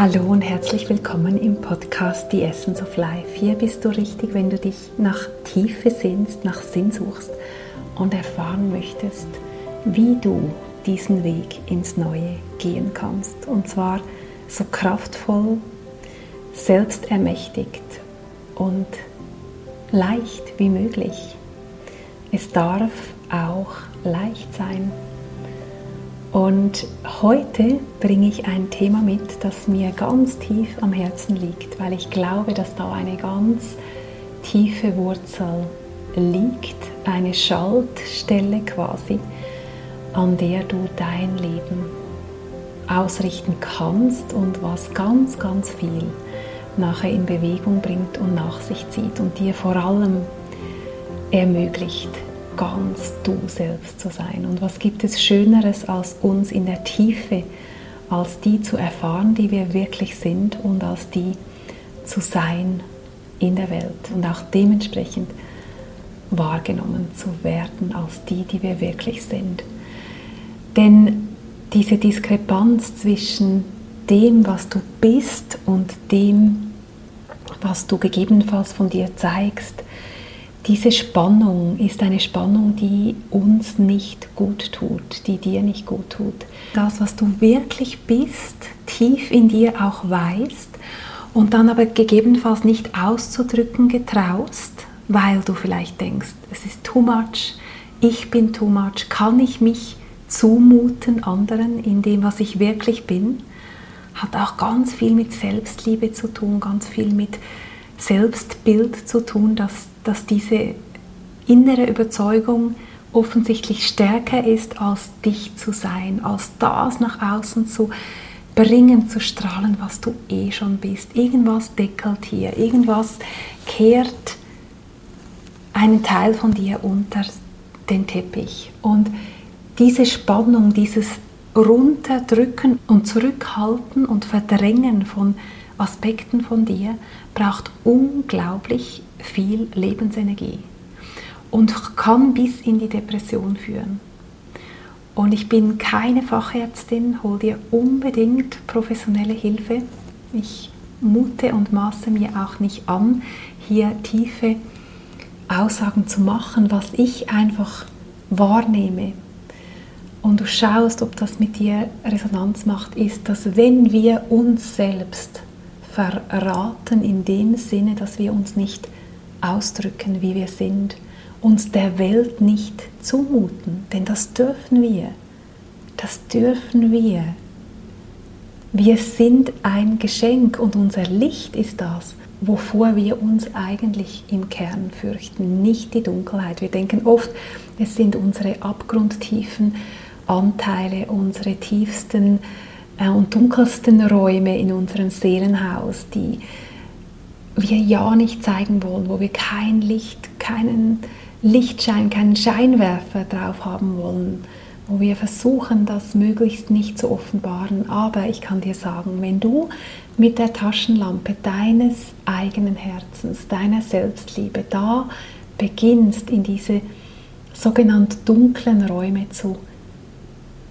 Hallo und herzlich willkommen im Podcast The Essence of Life. Hier bist du richtig, wenn du dich nach Tiefe sehnst, nach Sinn suchst und erfahren möchtest, wie du diesen Weg ins Neue gehen kannst. Und zwar so kraftvoll, selbstermächtigt und leicht wie möglich. Es darf auch leicht sein. Und heute bringe ich ein Thema mit, das mir ganz tief am Herzen liegt, weil ich glaube, dass da eine ganz tiefe Wurzel liegt, eine Schaltstelle quasi, an der du dein Leben ausrichten kannst und was ganz, ganz viel nachher in Bewegung bringt und nach sich zieht und dir vor allem ermöglicht, ganz du selbst zu sein. Und was gibt es Schöneres als uns in der Tiefe, als die zu erfahren, die wir wirklich sind und als die zu sein in der Welt und auch dementsprechend wahrgenommen zu werden als die, die wir wirklich sind. Denn diese Diskrepanz zwischen dem, was du bist und dem, was du gegebenenfalls von dir zeigst, diese Spannung ist eine Spannung, die uns nicht gut tut, die dir nicht gut tut. Das, was du wirklich bist, tief in dir auch weißt und dann aber gegebenenfalls nicht auszudrücken getraust, weil du vielleicht denkst, es ist too much, ich bin too much, kann ich mich zumuten anderen in dem, was ich wirklich bin, hat auch ganz viel mit Selbstliebe zu tun, ganz viel mit Selbstbild zu tun, dass, dass diese innere Überzeugung offensichtlich stärker ist, als dich zu sein, als das nach außen zu bringen, zu strahlen, was du eh schon bist. Irgendwas deckelt hier, irgendwas kehrt einen Teil von dir unter den Teppich. Und diese Spannung, dieses Runterdrücken und Zurückhalten und Verdrängen von Aspekten von dir braucht unglaublich viel Lebensenergie und kann bis in die Depression führen. Und ich bin keine Fachärztin, hol dir unbedingt professionelle Hilfe. Ich mute und maße mir auch nicht an, hier tiefe Aussagen zu machen, was ich einfach wahrnehme. Und du schaust, ob das mit dir Resonanz macht, ist, dass wenn wir uns selbst verraten in dem Sinne, dass wir uns nicht ausdrücken, wie wir sind, uns der Welt nicht zumuten, denn das dürfen wir. Das dürfen wir. Wir sind ein Geschenk und unser Licht ist das, wovor wir uns eigentlich im Kern fürchten, nicht die Dunkelheit. Wir denken oft, es sind unsere abgrundtiefen Anteile, unsere tiefsten äh, und dunkelsten Räume in unserem Seelenhaus, die wir ja nicht zeigen wollen, wo wir kein Licht, keinen Lichtschein, keinen Scheinwerfer drauf haben wollen, wo wir versuchen, das möglichst nicht zu offenbaren. Aber ich kann dir sagen, wenn du mit der Taschenlampe deines eigenen Herzens, deiner Selbstliebe da beginnst, in diese sogenannten dunklen Räume zu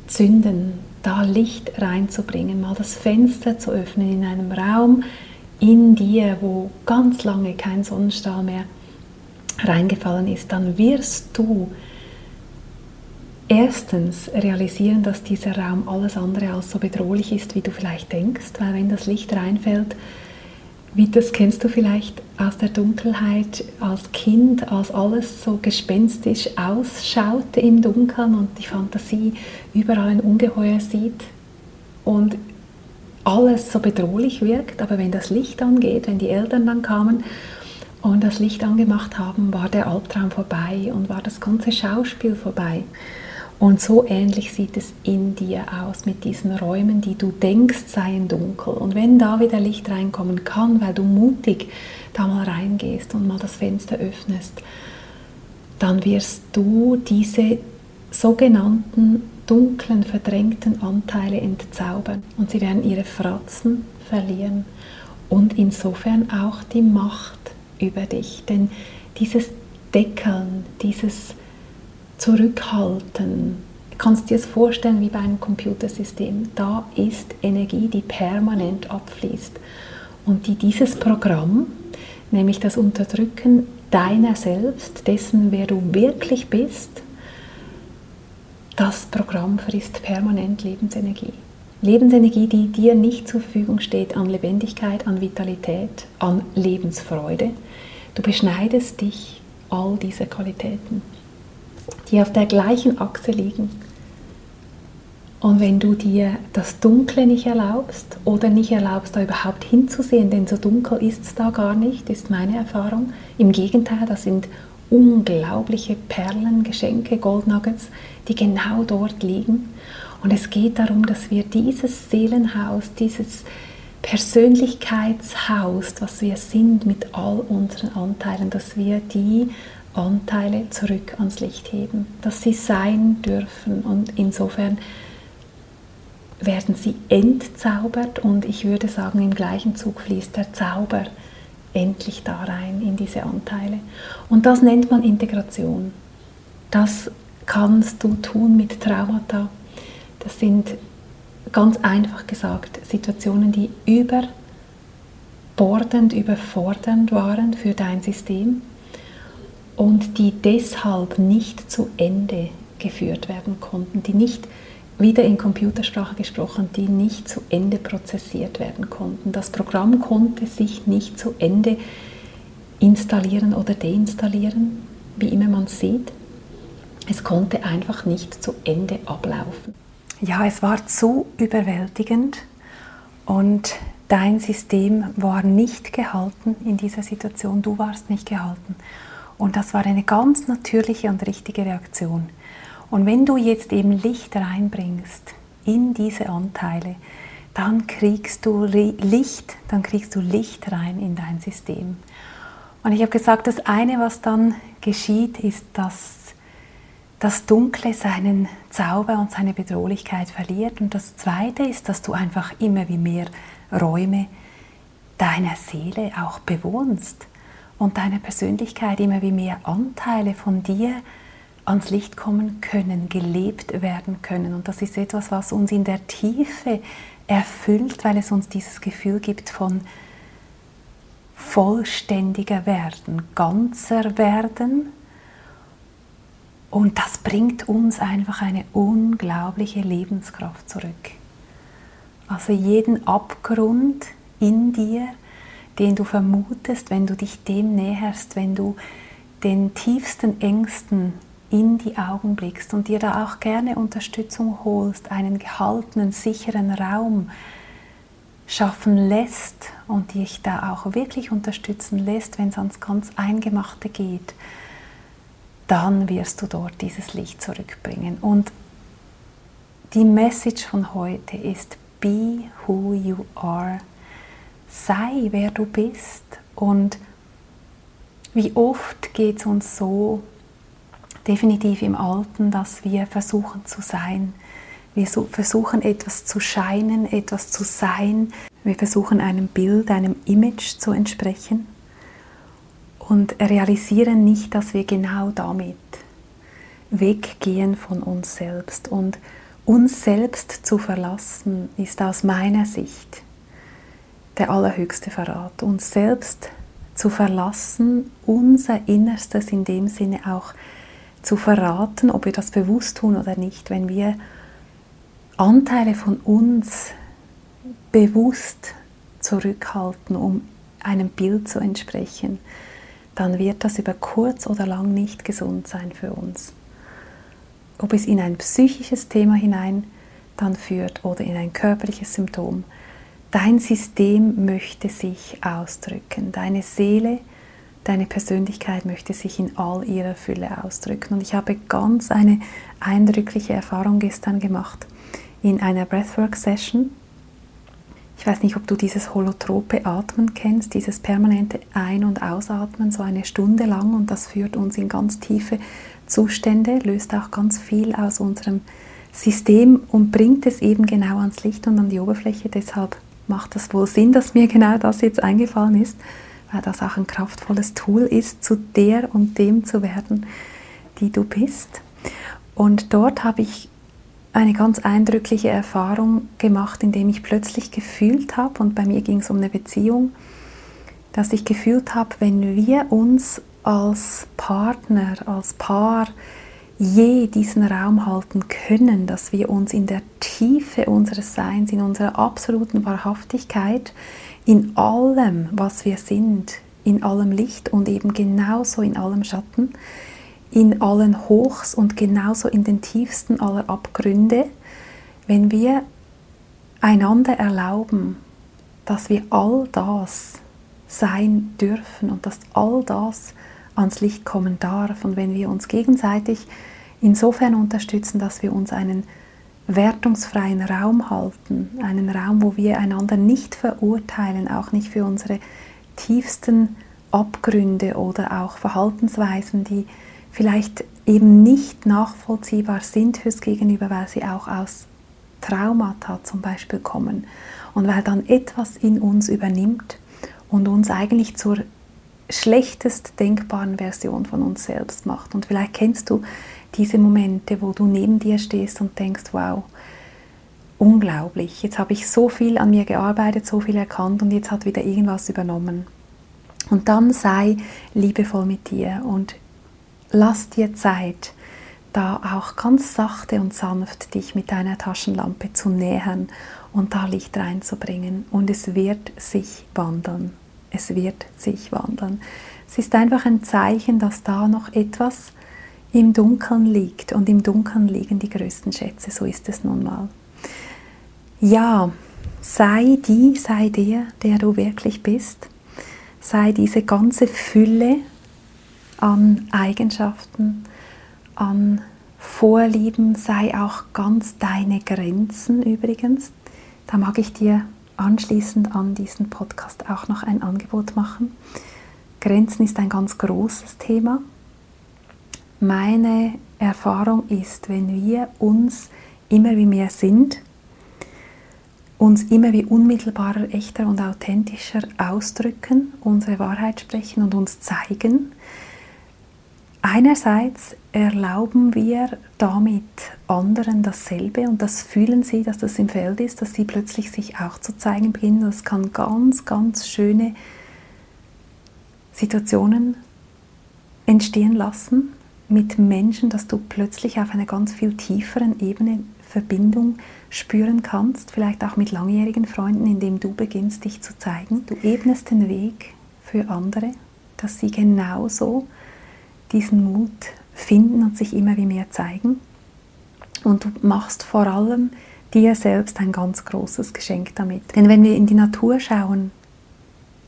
zünden, da Licht reinzubringen, mal das Fenster zu öffnen in einem Raum in dir, wo ganz lange kein Sonnenstrahl mehr reingefallen ist, dann wirst du erstens realisieren, dass dieser Raum alles andere als so bedrohlich ist, wie du vielleicht denkst, weil wenn das Licht reinfällt, wie das kennst du vielleicht aus der Dunkelheit als Kind, als alles so gespenstisch ausschaute im Dunkeln und die Fantasie überall ein Ungeheuer sieht und alles so bedrohlich wirkt. Aber wenn das Licht angeht, wenn die Eltern dann kamen und das Licht angemacht haben, war der Albtraum vorbei und war das ganze Schauspiel vorbei. Und so ähnlich sieht es in dir aus mit diesen Räumen, die du denkst seien dunkel. Und wenn da wieder Licht reinkommen kann, weil du mutig da mal reingehst und mal das Fenster öffnest, dann wirst du diese sogenannten dunklen, verdrängten Anteile entzaubern und sie werden ihre Fratzen verlieren und insofern auch die Macht über dich. Denn dieses Deckeln, dieses Zurückhalten, kannst dir es vorstellen wie bei einem Computersystem. Da ist Energie, die permanent abfließt und die dieses Programm, nämlich das Unterdrücken deiner selbst, dessen, wer du wirklich bist, das Programm frisst permanent Lebensenergie. Lebensenergie, die dir nicht zur Verfügung steht an Lebendigkeit, an Vitalität, an Lebensfreude. Du beschneidest dich all diese Qualitäten, die auf der gleichen Achse liegen. Und wenn du dir das Dunkle nicht erlaubst oder nicht erlaubst, da überhaupt hinzusehen, denn so dunkel ist es da gar nicht, ist meine Erfahrung. Im Gegenteil, das sind unglaubliche Perlen, Geschenke, Goldnuggets, die genau dort liegen. Und es geht darum, dass wir dieses Seelenhaus, dieses Persönlichkeitshaus, was wir sind mit all unseren Anteilen, dass wir die Anteile zurück ans Licht heben, dass sie sein dürfen. Und insofern werden sie entzaubert und ich würde sagen, im gleichen Zug fließt der Zauber endlich da rein in diese Anteile. Und das nennt man Integration. Das kannst du tun mit Traumata. Das sind ganz einfach gesagt Situationen, die überbordend, überfordernd waren für dein System und die deshalb nicht zu Ende geführt werden konnten, die nicht wieder in Computersprache gesprochen, die nicht zu Ende prozessiert werden konnten. Das Programm konnte sich nicht zu Ende installieren oder deinstallieren, wie immer man sieht. Es konnte einfach nicht zu Ende ablaufen. Ja, es war zu überwältigend und dein System war nicht gehalten in dieser Situation, du warst nicht gehalten. Und das war eine ganz natürliche und richtige Reaktion. Und wenn du jetzt eben Licht reinbringst in diese Anteile, dann kriegst du Licht, dann kriegst du Licht rein in dein System. Und ich habe gesagt, das eine, was dann geschieht, ist, dass das Dunkle seinen Zauber und seine Bedrohlichkeit verliert. Und das zweite ist, dass du einfach immer wie mehr Räume deiner Seele auch bewohnst und deiner Persönlichkeit immer wie mehr Anteile von dir ans Licht kommen können, gelebt werden können. Und das ist etwas, was uns in der Tiefe erfüllt, weil es uns dieses Gefühl gibt von vollständiger werden, ganzer werden. Und das bringt uns einfach eine unglaubliche Lebenskraft zurück. Also jeden Abgrund in dir, den du vermutest, wenn du dich dem näherst, wenn du den tiefsten Ängsten in die Augen blickst und dir da auch gerne Unterstützung holst, einen gehaltenen, sicheren Raum schaffen lässt und dich da auch wirklich unterstützen lässt, wenn es ans ganz Eingemachte geht, dann wirst du dort dieses Licht zurückbringen. Und die Message von heute ist, be who you are. Sei, wer du bist. Und wie oft geht es uns so, definitiv im Alten, dass wir versuchen zu sein. Wir versuchen etwas zu scheinen, etwas zu sein. Wir versuchen einem Bild, einem Image zu entsprechen und realisieren nicht, dass wir genau damit weggehen von uns selbst. Und uns selbst zu verlassen, ist aus meiner Sicht der allerhöchste Verrat. Uns selbst zu verlassen, unser Innerstes in dem Sinne auch zu verraten, ob wir das bewusst tun oder nicht, wenn wir Anteile von uns bewusst zurückhalten, um einem Bild zu entsprechen, dann wird das über kurz oder lang nicht gesund sein für uns. Ob es in ein psychisches Thema hinein dann führt oder in ein körperliches Symptom, dein System möchte sich ausdrücken, deine Seele deine Persönlichkeit möchte sich in all ihrer Fülle ausdrücken. Und ich habe ganz eine eindrückliche Erfahrung gestern gemacht in einer Breathwork-Session. Ich weiß nicht, ob du dieses holotrope Atmen kennst, dieses permanente Ein- und Ausatmen, so eine Stunde lang. Und das führt uns in ganz tiefe Zustände, löst auch ganz viel aus unserem System und bringt es eben genau ans Licht und an die Oberfläche. Deshalb macht das wohl Sinn, dass mir genau das jetzt eingefallen ist weil das auch ein kraftvolles Tool ist, zu der und dem zu werden, die du bist. Und dort habe ich eine ganz eindrückliche Erfahrung gemacht, indem ich plötzlich gefühlt habe, und bei mir ging es um eine Beziehung, dass ich gefühlt habe, wenn wir uns als Partner, als Paar je diesen Raum halten können, dass wir uns in der Tiefe unseres Seins, in unserer absoluten Wahrhaftigkeit, in allem, was wir sind, in allem Licht und eben genauso in allem Schatten, in allen Hochs und genauso in den tiefsten aller Abgründe, wenn wir einander erlauben, dass wir all das sein dürfen und dass all das ans Licht kommen darf und wenn wir uns gegenseitig insofern unterstützen, dass wir uns einen wertungsfreien Raum halten, einen Raum, wo wir einander nicht verurteilen, auch nicht für unsere tiefsten Abgründe oder auch Verhaltensweisen, die vielleicht eben nicht nachvollziehbar sind fürs Gegenüber, weil sie auch aus Traumata zum Beispiel kommen und weil dann etwas in uns übernimmt und uns eigentlich zur schlechtest denkbaren Version von uns selbst macht. Und vielleicht kennst du diese Momente, wo du neben dir stehst und denkst, wow, unglaublich, jetzt habe ich so viel an mir gearbeitet, so viel erkannt und jetzt hat wieder irgendwas übernommen. Und dann sei liebevoll mit dir und lass dir Zeit, da auch ganz sachte und sanft dich mit deiner Taschenlampe zu nähern und da Licht reinzubringen. Und es wird sich wandeln. Es wird sich wandeln. Es ist einfach ein Zeichen, dass da noch etwas im Dunkeln liegt und im Dunkeln liegen die größten Schätze, so ist es nun mal. Ja, sei die, sei der, der du wirklich bist, sei diese ganze Fülle an Eigenschaften, an Vorlieben, sei auch ganz deine Grenzen übrigens. Da mag ich dir anschließend an diesen Podcast auch noch ein Angebot machen. Grenzen ist ein ganz großes Thema meine Erfahrung ist, wenn wir uns immer wie mehr sind, uns immer wie unmittelbarer, echter und authentischer ausdrücken, unsere Wahrheit sprechen und uns zeigen, einerseits erlauben wir damit anderen dasselbe und das fühlen sie, dass das im Feld ist, dass sie plötzlich sich auch zu zeigen beginnen. Das kann ganz, ganz schöne Situationen entstehen lassen, mit Menschen, dass du plötzlich auf einer ganz viel tieferen Ebene Verbindung spüren kannst, vielleicht auch mit langjährigen Freunden, indem du beginnst, dich zu zeigen. Du ebnest den Weg für andere, dass sie genauso diesen Mut finden und sich immer wie mehr zeigen. Und du machst vor allem dir selbst ein ganz großes Geschenk damit. Denn wenn wir in die Natur schauen,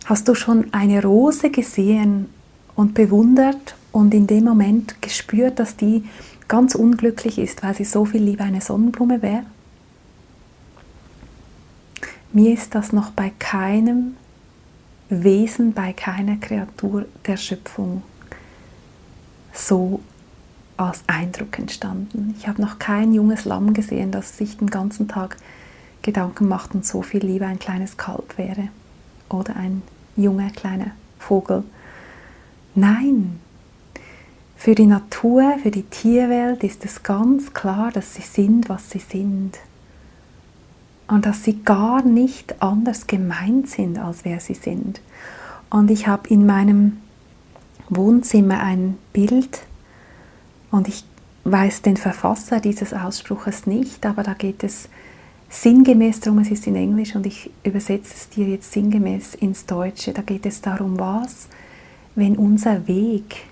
hast du schon eine Rose gesehen und bewundert und in dem Moment gespürt, dass die ganz unglücklich ist, weil sie so viel lieber eine Sonnenblume wäre? Mir ist das noch bei keinem Wesen, bei keiner Kreatur der Schöpfung so als Eindruck entstanden. Ich habe noch kein junges Lamm gesehen, das sich den ganzen Tag Gedanken macht und so viel lieber ein kleines Kalb wäre oder ein junger kleiner Vogel. Nein, für die Natur, für die Tierwelt ist es ganz klar, dass sie sind, was sie sind. Und dass sie gar nicht anders gemeint sind, als wer sie sind. Und ich habe in meinem Wohnzimmer ein Bild und ich weiß den Verfasser dieses Ausspruches nicht, aber da geht es sinngemäß darum, es ist in Englisch und ich übersetze es dir jetzt sinngemäß ins Deutsche. Da geht es darum, was, wenn unser Weg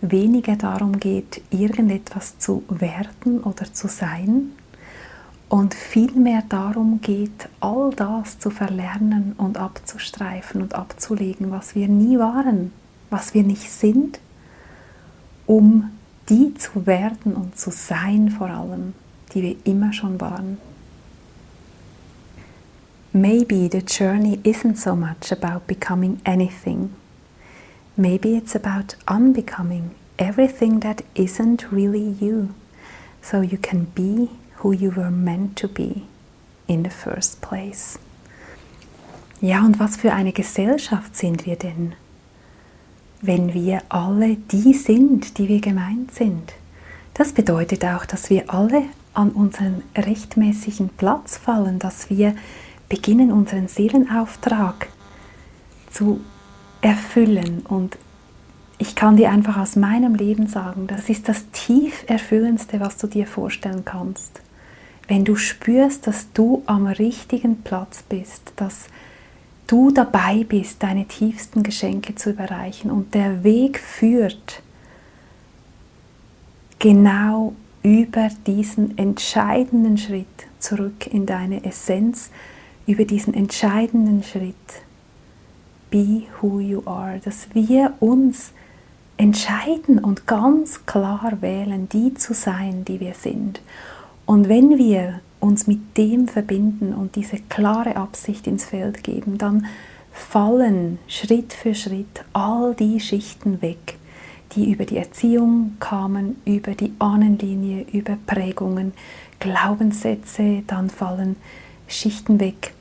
weniger darum geht, irgendetwas zu werden oder zu sein und vielmehr darum geht, all das zu verlernen und abzustreifen und abzulegen, was wir nie waren, was wir nicht sind, um die zu werden und zu sein vor allem, die wir immer schon waren. Maybe the journey isn't so much about becoming anything Maybe it's about unbecoming everything that isn't really you, so you can be who you were meant to be in the first place. Ja, und was für eine Gesellschaft sind wir denn, wenn wir alle die sind, die wir gemeint sind? Das bedeutet auch, dass wir alle an unseren rechtmäßigen Platz fallen, dass wir beginnen, unseren Seelenauftrag zu erfüllen. Und ich kann dir einfach aus meinem Leben sagen, das ist das tief erfüllendste, was du dir vorstellen kannst. Wenn du spürst, dass du am richtigen Platz bist, dass du dabei bist, deine tiefsten Geschenke zu überreichen und der Weg führt genau über diesen entscheidenden Schritt zurück in deine Essenz, über diesen entscheidenden Schritt, be who you are, dass wir uns entscheiden und ganz klar wählen, die zu sein, die wir sind. Und wenn wir uns mit dem verbinden und diese klare Absicht ins Feld geben, dann fallen Schritt für Schritt all die Schichten weg, die über die Erziehung kamen, über die Ahnenlinie, über Prägungen, Glaubenssätze, dann fallen Schichten weg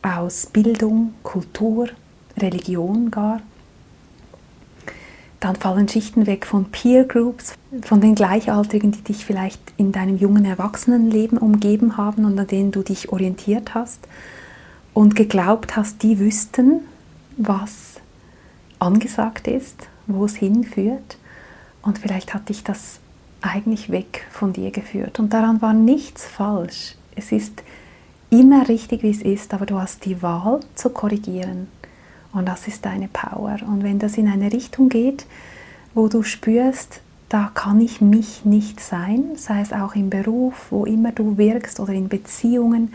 aus Bildung, Kultur, Religion gar. Dann fallen Schichten weg von Peer Groups, von den Gleichaltrigen, die dich vielleicht in deinem jungen Erwachsenenleben umgeben haben und an denen du dich orientiert hast und geglaubt hast, die wüssten, was angesagt ist, wo es hinführt. Und vielleicht hat dich das eigentlich weg von dir geführt. Und daran war nichts falsch. Es ist immer richtig, wie es ist, aber du hast die Wahl zu korrigieren. Und das ist deine Power. Und wenn das in eine Richtung geht, wo du spürst, da kann ich mich nicht sein, sei es auch im Beruf, wo immer du wirkst oder in Beziehungen,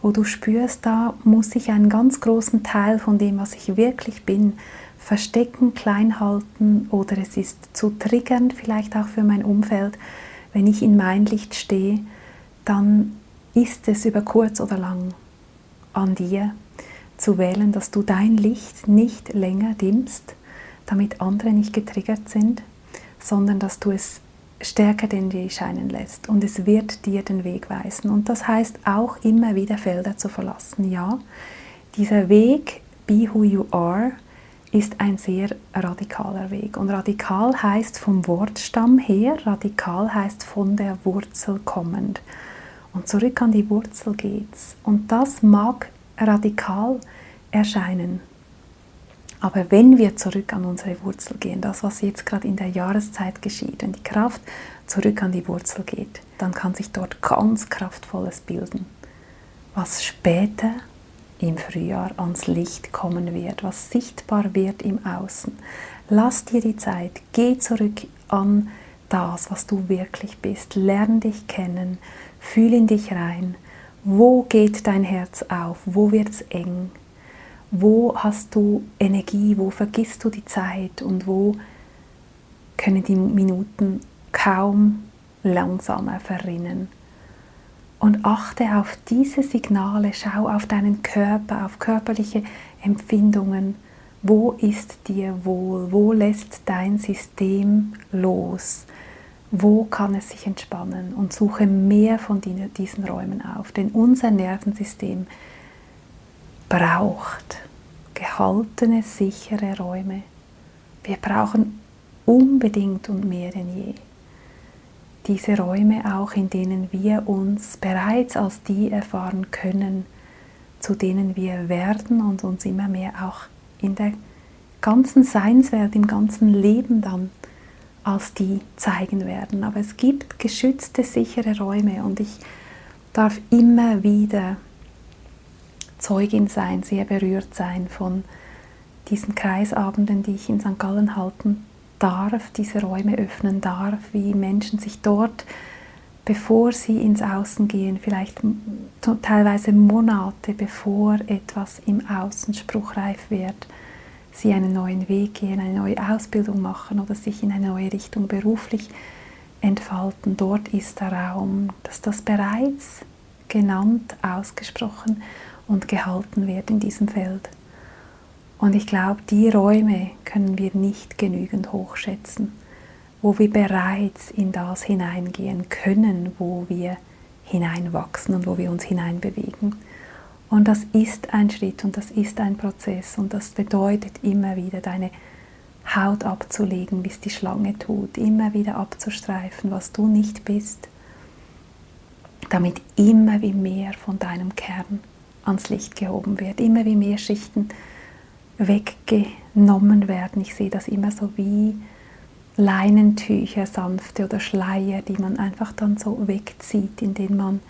wo du spürst, da muss ich einen ganz großen Teil von dem, was ich wirklich bin, verstecken, klein halten oder es ist zu triggernd vielleicht auch für mein Umfeld. Wenn ich in mein Licht stehe, dann ist es über kurz oder lang an dir zu wählen, dass du dein Licht nicht länger dimmst, damit andere nicht getriggert sind, sondern dass du es stärker denn je scheinen lässt und es wird dir den Weg weisen. Und das heißt auch immer wieder Felder zu verlassen. Ja, dieser Weg, be who you are, ist ein sehr radikaler Weg. Und radikal heißt vom Wortstamm her, radikal heißt von der Wurzel kommend. Und zurück an die Wurzel geht's. Und das mag radikal erscheinen. Aber wenn wir zurück an unsere Wurzel gehen, das, was jetzt gerade in der Jahreszeit geschieht, wenn die Kraft zurück an die Wurzel geht, dann kann sich dort ganz Kraftvolles bilden, was später im Frühjahr ans Licht kommen wird, was sichtbar wird im Außen. Lass dir die Zeit, geh zurück an das, was du wirklich bist, lern dich kennen, fühl in dich rein. Wo geht dein Herz auf? Wo wird es eng? Wo hast du Energie? Wo vergisst du die Zeit? Und wo können die Minuten kaum langsamer verrinnen? Und achte auf diese Signale, schau auf deinen Körper, auf körperliche Empfindungen. Wo ist dir wohl? Wo lässt dein System los? Wo kann es sich entspannen? Und suche mehr von diesen Räumen auf. Denn unser Nervensystem braucht gehaltene, sichere Räume. Wir brauchen unbedingt und mehr denn je diese Räume auch, in denen wir uns bereits als die erfahren können, zu denen wir werden und uns immer mehr auch in der ganzen Seinswelt, im ganzen Leben dann als die zeigen werden. Aber es gibt geschützte, sichere Räume und ich darf immer wieder Zeugin sein, sehr berührt sein von diesen Kreisabenden, die ich in St. Gallen halten darf, diese Räume öffnen darf, wie Menschen sich dort, bevor sie ins Außen gehen, vielleicht teilweise Monate bevor etwas im Außen spruchreif wird, sie einen neuen Weg gehen, eine neue Ausbildung machen oder sich in eine neue Richtung beruflich entfalten. Dort ist der Raum, dass das bereits genannt, ausgesprochen und gehalten wird in diesem Feld. Und ich glaube, die Räume können wir nicht genügend hochschätzen, wo wir bereits in das hineingehen können, wo wir hineinwachsen und wo wir uns hineinbewegen. Und das ist ein Schritt und das ist ein Prozess und das bedeutet immer wieder deine Haut abzulegen, bis die Schlange tut, immer wieder abzustreifen, was du nicht bist damit immer wie mehr von deinem Kern ans Licht gehoben wird, immer wie mehr Schichten weggenommen werden. Ich sehe das immer so wie Leinentücher, sanfte oder Schleier, die man einfach dann so wegzieht, indem man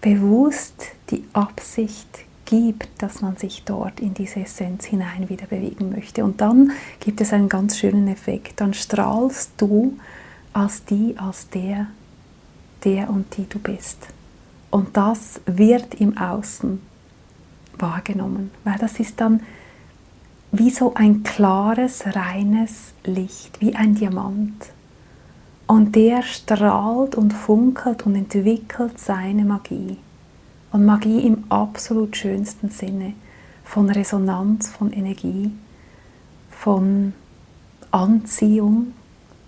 bewusst die Absicht gibt, dass man sich dort in diese Essenz hinein wieder bewegen möchte. Und dann gibt es einen ganz schönen Effekt. Dann strahlst du als die, als der, der und die du bist. Und das wird im Außen wahrgenommen, weil das ist dann wie so ein klares, reines Licht, wie ein Diamant. Und der strahlt und funkelt und entwickelt seine Magie. Und Magie im absolut schönsten Sinne von Resonanz, von Energie, von Anziehung.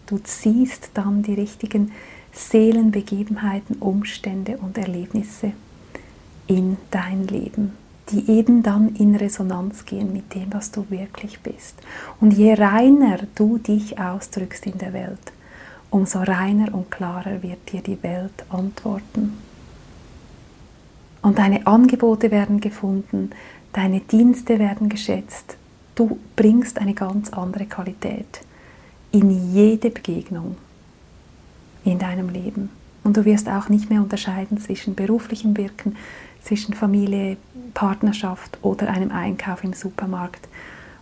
Du ziehst dann die richtigen Seelenbegebenheiten, Umstände und Erlebnisse in dein Leben die eben dann in Resonanz gehen mit dem, was du wirklich bist. Und je reiner du dich ausdrückst in der Welt, umso reiner und klarer wird dir die Welt antworten. Und deine Angebote werden gefunden, deine Dienste werden geschätzt. Du bringst eine ganz andere Qualität in jede Begegnung in deinem Leben. Und du wirst auch nicht mehr unterscheiden zwischen beruflichem Wirken, zwischen Familie, Partnerschaft oder einem Einkauf im Supermarkt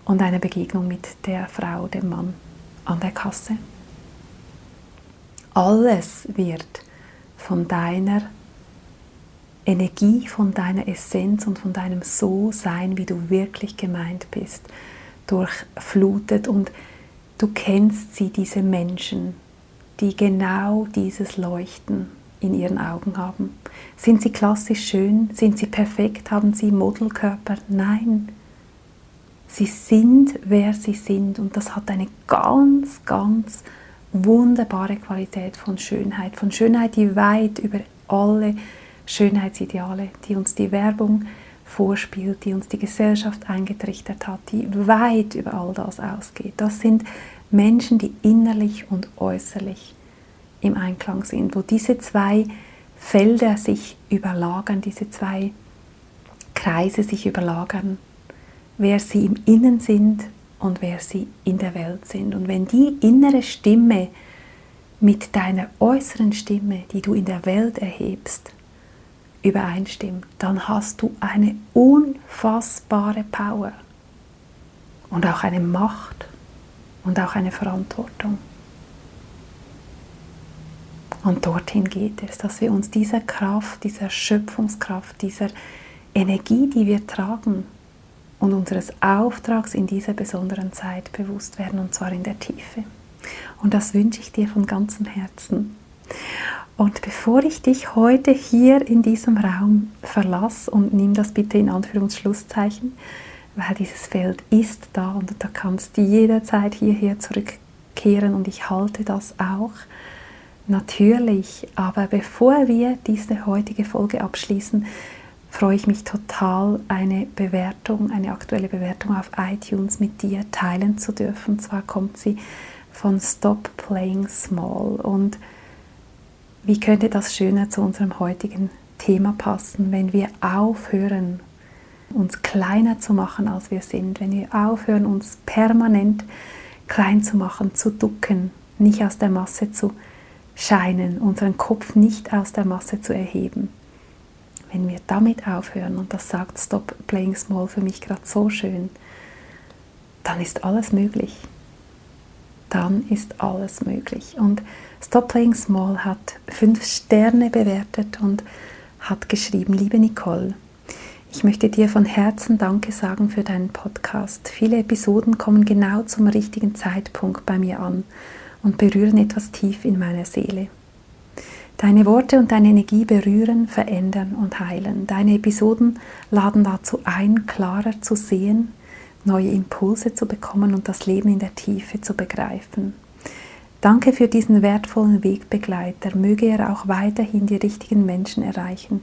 und einer Begegnung mit der Frau, dem Mann an der Kasse. Alles wird von deiner Energie, von deiner Essenz und von deinem So sein, wie du wirklich gemeint bist, durchflutet und du kennst sie, diese Menschen, die genau dieses Leuchten in ihren Augen haben. Sind sie klassisch schön? Sind sie perfekt? Haben sie Modelkörper? Nein. Sie sind, wer sie sind und das hat eine ganz, ganz wunderbare Qualität von Schönheit. Von Schönheit, die weit über alle Schönheitsideale, die uns die Werbung vorspielt, die uns die Gesellschaft eingetrichtert hat, die weit über all das ausgeht. Das sind Menschen, die innerlich und äußerlich im Einklang sind, wo diese zwei Felder sich überlagern, diese zwei Kreise sich überlagern, wer sie im Innen sind und wer sie in der Welt sind. Und wenn die innere Stimme mit deiner äußeren Stimme, die du in der Welt erhebst, übereinstimmt, dann hast du eine unfassbare Power und auch eine Macht und auch eine Verantwortung. Und dorthin geht es, dass wir uns dieser Kraft, dieser Schöpfungskraft, dieser Energie, die wir tragen und unseres Auftrags in dieser besonderen Zeit bewusst werden, und zwar in der Tiefe. Und das wünsche ich dir von ganzem Herzen. Und bevor ich dich heute hier in diesem Raum verlasse, und nimm das bitte in Anführungsschlusszeichen, weil dieses Feld ist da und da kannst du jederzeit hierher zurückkehren und ich halte das auch natürlich. Aber bevor wir diese heutige Folge abschließen, freue ich mich total, eine Bewertung, eine aktuelle Bewertung auf iTunes mit dir teilen zu dürfen. Und zwar kommt sie von Stop Playing Small. Und wie könnte das schöner zu unserem heutigen Thema passen, wenn wir aufhören, uns kleiner zu machen, als wir sind, wenn wir aufhören, uns permanent klein zu machen, zu ducken, nicht aus der Masse zu scheinen, unseren Kopf nicht aus der Masse zu erheben. Wenn wir damit aufhören, und das sagt Stop Playing Small für mich gerade so schön, dann ist alles möglich. Dann ist alles möglich. Und Stop Playing Small hat fünf Sterne bewertet und hat geschrieben, liebe Nicole, ich möchte dir von Herzen Danke sagen für deinen Podcast. Viele Episoden kommen genau zum richtigen Zeitpunkt bei mir an und berühren etwas tief in meiner Seele. Deine Worte und deine Energie berühren, verändern und heilen. Deine Episoden laden dazu ein, klarer zu sehen, neue Impulse zu bekommen und das Leben in der Tiefe zu begreifen. Danke für diesen wertvollen Wegbegleiter. Möge er auch weiterhin die richtigen Menschen erreichen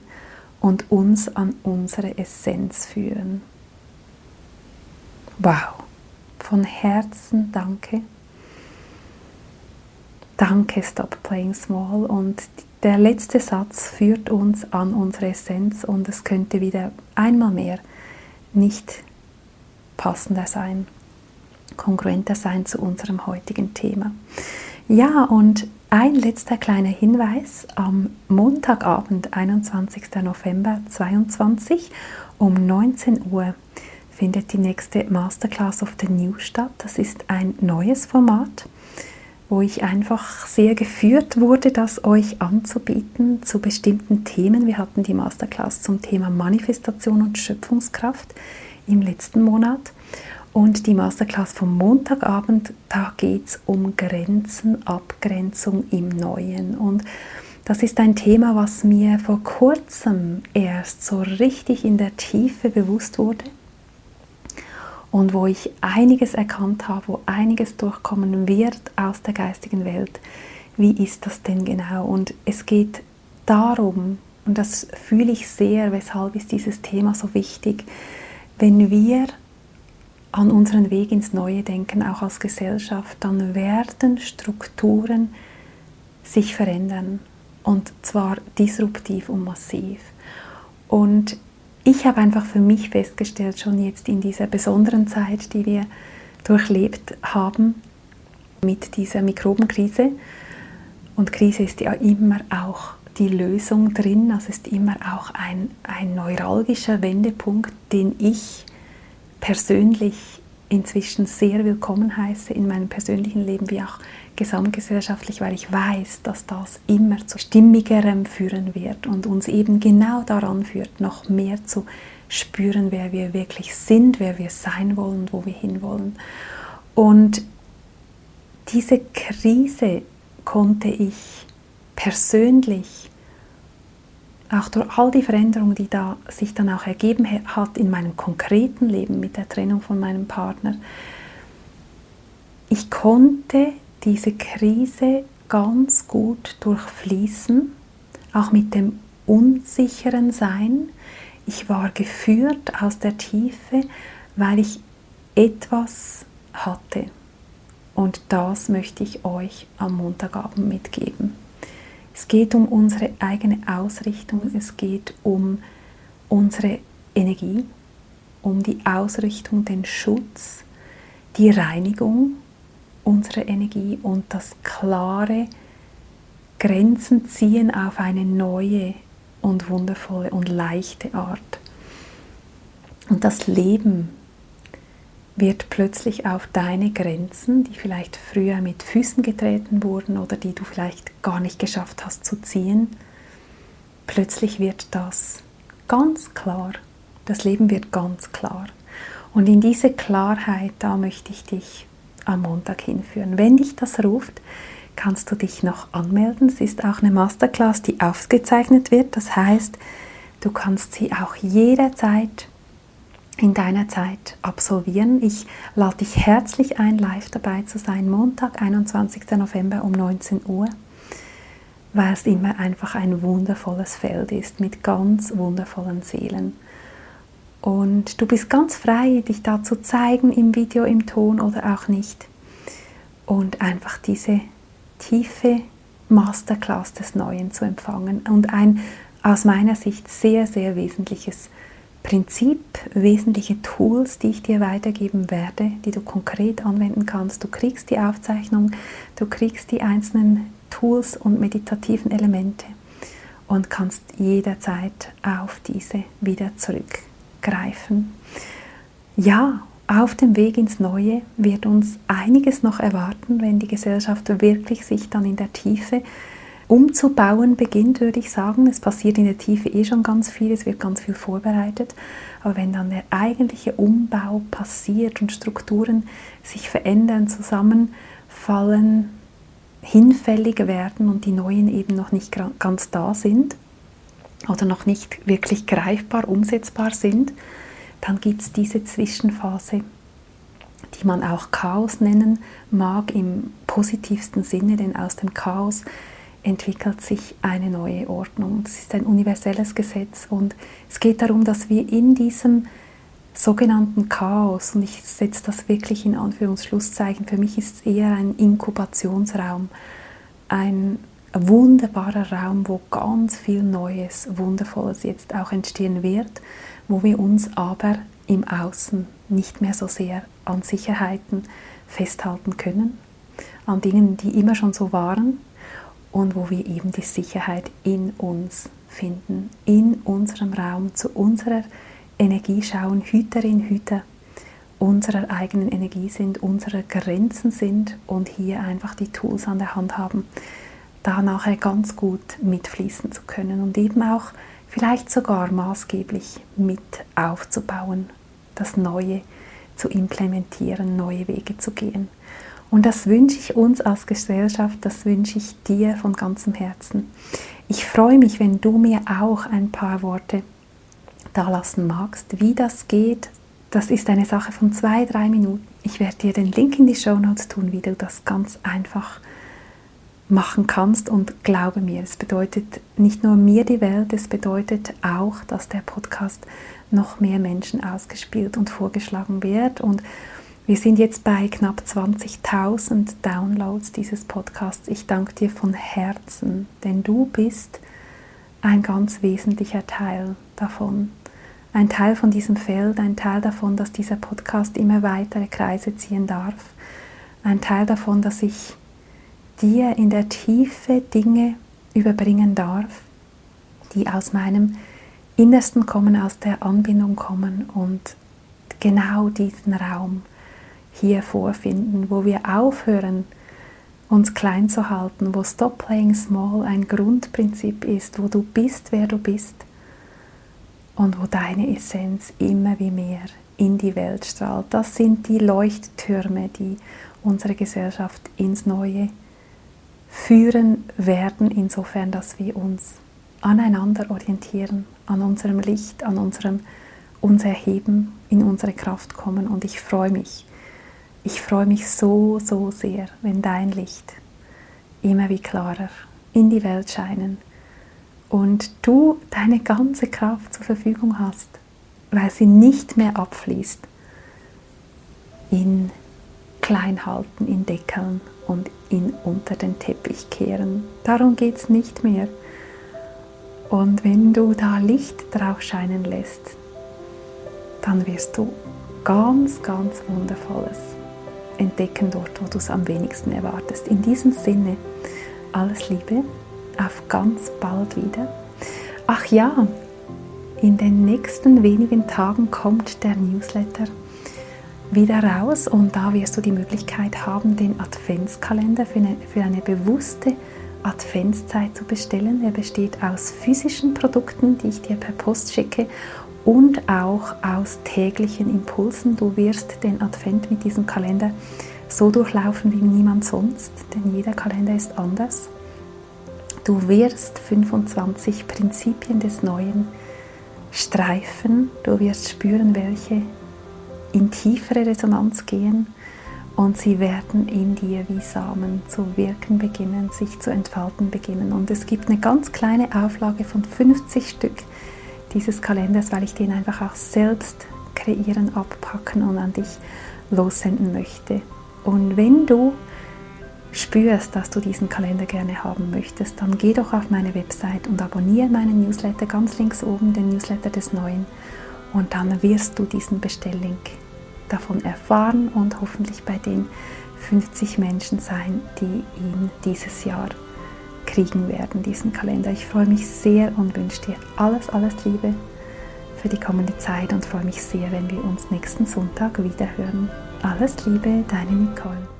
und uns an unsere Essenz führen. Wow, von Herzen danke Danke, Stop Playing Small. Und der letzte Satz führt uns an unsere Essenz und es könnte wieder einmal mehr nicht passender sein, kongruenter sein zu unserem heutigen Thema. Ja, und ein letzter kleiner Hinweis. Am Montagabend, 21. November 2022 um 19 Uhr findet die nächste Masterclass of the New statt. Das ist ein neues Format wo ich einfach sehr geführt wurde, das euch anzubieten zu bestimmten Themen. Wir hatten die Masterclass zum Thema Manifestation und Schöpfungskraft im letzten Monat. Und die Masterclass vom Montagabend, da geht es um Grenzen, Abgrenzung im Neuen. Und das ist ein Thema, was mir vor kurzem erst so richtig in der Tiefe bewusst wurde und wo ich einiges erkannt habe, wo einiges durchkommen wird aus der geistigen Welt. Wie ist das denn genau? Und es geht darum, und das fühle ich sehr, weshalb ist dieses Thema so wichtig, wenn wir an unseren Weg ins Neue denken, auch als Gesellschaft, dann werden Strukturen sich verändern und zwar disruptiv und massiv. Und ich habe einfach für mich festgestellt, schon jetzt in dieser besonderen Zeit, die wir durchlebt haben, mit dieser Mikrobenkrise, und Krise ist ja immer auch die Lösung drin, also ist immer auch ein, ein neuralgischer Wendepunkt, den ich persönlich inzwischen sehr willkommen heiße in meinem persönlichen Leben wie auch gesamtgesellschaftlich, weil ich weiß, dass das immer zu stimmigerem führen wird und uns eben genau daran führt, noch mehr zu spüren, wer wir wirklich sind, wer wir sein wollen und wo wir hinwollen. Und diese Krise konnte ich persönlich auch durch all die Veränderungen, die da sich dann auch ergeben hat in meinem konkreten Leben mit der Trennung von meinem Partner, ich konnte diese Krise ganz gut durchfließen, auch mit dem unsicheren Sein. Ich war geführt aus der Tiefe, weil ich etwas hatte. Und das möchte ich euch am Montagabend mitgeben. Es geht um unsere eigene Ausrichtung, es geht um unsere Energie, um die Ausrichtung, den Schutz, die Reinigung unserer Energie und das klare Grenzen ziehen auf eine neue und wundervolle und leichte Art. Und das Leben wird plötzlich auf deine Grenzen, die vielleicht früher mit Füßen getreten wurden oder die du vielleicht gar nicht geschafft hast zu ziehen, plötzlich wird das ganz klar. Das Leben wird ganz klar. Und in diese Klarheit, da möchte ich dich am Montag hinführen. Wenn dich das ruft, kannst du dich noch anmelden. Es ist auch eine Masterclass, die aufgezeichnet wird. Das heißt, du kannst sie auch jederzeit in deiner Zeit absolvieren. Ich lade dich herzlich ein, live dabei zu sein, Montag, 21. November um 19 Uhr, weil es immer einfach ein wundervolles Feld ist mit ganz wundervollen Seelen. Und du bist ganz frei, dich da zu zeigen im Video, im Ton oder auch nicht. Und einfach diese tiefe Masterclass des Neuen zu empfangen und ein aus meiner Sicht sehr, sehr wesentliches Prinzip, wesentliche Tools, die ich dir weitergeben werde, die du konkret anwenden kannst. Du kriegst die Aufzeichnung, du kriegst die einzelnen Tools und meditativen Elemente und kannst jederzeit auf diese wieder zurückgreifen. Ja, auf dem Weg ins Neue wird uns einiges noch erwarten, wenn die Gesellschaft wirklich sich dann in der Tiefe umzubauen beginnt, würde ich sagen. Es passiert in der Tiefe eh schon ganz viel, es wird ganz viel vorbereitet. Aber wenn dann der eigentliche Umbau passiert und Strukturen sich verändern, zusammenfallen, hinfällig werden und die neuen eben noch nicht ganz da sind oder noch nicht wirklich greifbar, umsetzbar sind, dann gibt es diese Zwischenphase, die man auch Chaos nennen mag im positivsten Sinne, denn aus dem Chaos entwickelt sich eine neue Ordnung. Das ist ein universelles Gesetz und es geht darum, dass wir in diesem sogenannten Chaos, und ich setze das wirklich in Anführungsschlusszeichen, für mich ist es eher ein Inkubationsraum, ein wunderbarer Raum, wo ganz viel Neues, Wundervolles jetzt auch entstehen wird, wo wir uns aber im Außen nicht mehr so sehr an Sicherheiten festhalten können, an Dingen, die immer schon so waren und wo wir eben die Sicherheit in uns finden, in unserem Raum, zu unserer Energie schauen, Hüterin, Hüter unserer eigenen Energie sind, unserer Grenzen sind und hier einfach die Tools an der Hand haben, da nachher ganz gut mitfließen zu können und eben auch vielleicht sogar maßgeblich mit aufzubauen, das Neue zu implementieren, neue Wege zu gehen. Und das wünsche ich uns als Gesellschaft, das wünsche ich dir von ganzem Herzen. Ich freue mich, wenn du mir auch ein paar Worte da lassen magst, wie das geht. Das ist eine Sache von zwei, drei Minuten. Ich werde dir den Link in die Show Notes tun, wie du das ganz einfach machen kannst. Und glaube mir, es bedeutet nicht nur mir die Welt, es bedeutet auch, dass der Podcast noch mehr Menschen ausgespielt und vorgeschlagen wird. Und wir sind jetzt bei knapp 20.000 Downloads dieses Podcasts. Ich danke dir von Herzen, denn du bist ein ganz wesentlicher Teil davon. Ein Teil von diesem Feld, ein Teil davon, dass dieser Podcast immer weitere Kreise ziehen darf. Ein Teil davon, dass ich dir in der Tiefe Dinge überbringen darf, die aus meinem Innersten kommen, aus der Anbindung kommen und genau diesen Raum hier vorfinden, wo wir aufhören, uns klein zu halten, wo Stop Playing Small ein Grundprinzip ist, wo du bist, wer du bist und wo deine Essenz immer wie mehr in die Welt strahlt. Das sind die Leuchttürme, die unsere Gesellschaft ins Neue führen werden, insofern, dass wir uns aneinander orientieren, an unserem Licht, an unserem uns erheben, in unsere Kraft kommen. Und ich freue mich, ich freue mich so, so sehr, wenn dein Licht immer wie klarer in die Welt scheinen und du deine ganze Kraft zur Verfügung hast, weil sie nicht mehr abfließt in Kleinhalten, in Deckeln und in unter den Teppich kehren. Darum geht es nicht mehr. Und wenn du da Licht drauf scheinen lässt, dann wirst du ganz, ganz Wundervolles entdecken dort, wo du es am wenigsten erwartest. In diesem Sinne, alles Liebe, auf ganz bald wieder. Ach ja, in den nächsten wenigen Tagen kommt der Newsletter wieder raus und da wirst du die Möglichkeit haben, den Adventskalender für eine, für eine bewusste Adventszeit zu bestellen. Er besteht aus physischen Produkten, die ich dir per Post schicke und auch aus täglichen Impulsen. Du wirst den Advent mit diesem Kalender so durchlaufen wie niemand sonst, denn jeder Kalender ist anders. Du wirst 25 Prinzipien des Neuen streifen. Du wirst spüren, welche in tiefere Resonanz gehen und sie werden in dir wie Samen zu wirken beginnen, sich zu entfalten beginnen. Und es gibt eine ganz kleine Auflage von 50 Stück dieses Kalenders, weil ich den einfach auch selbst kreieren, abpacken und an dich lossenden möchte. Und wenn du spürst, dass du diesen Kalender gerne haben möchtest, dann geh doch auf meine Website und abonniere meinen Newsletter ganz links oben, den Newsletter des Neuen. Und dann wirst du diesen Bestelllink davon erfahren und hoffentlich bei den 50 Menschen sein, die ihn dieses Jahr kriegen werden, diesen Kalender. Ich freue mich sehr und wünsche dir alles, alles Liebe für die kommende Zeit und freue mich sehr, wenn wir uns nächsten Sonntag wieder hören. Alles Liebe, deine Nicole.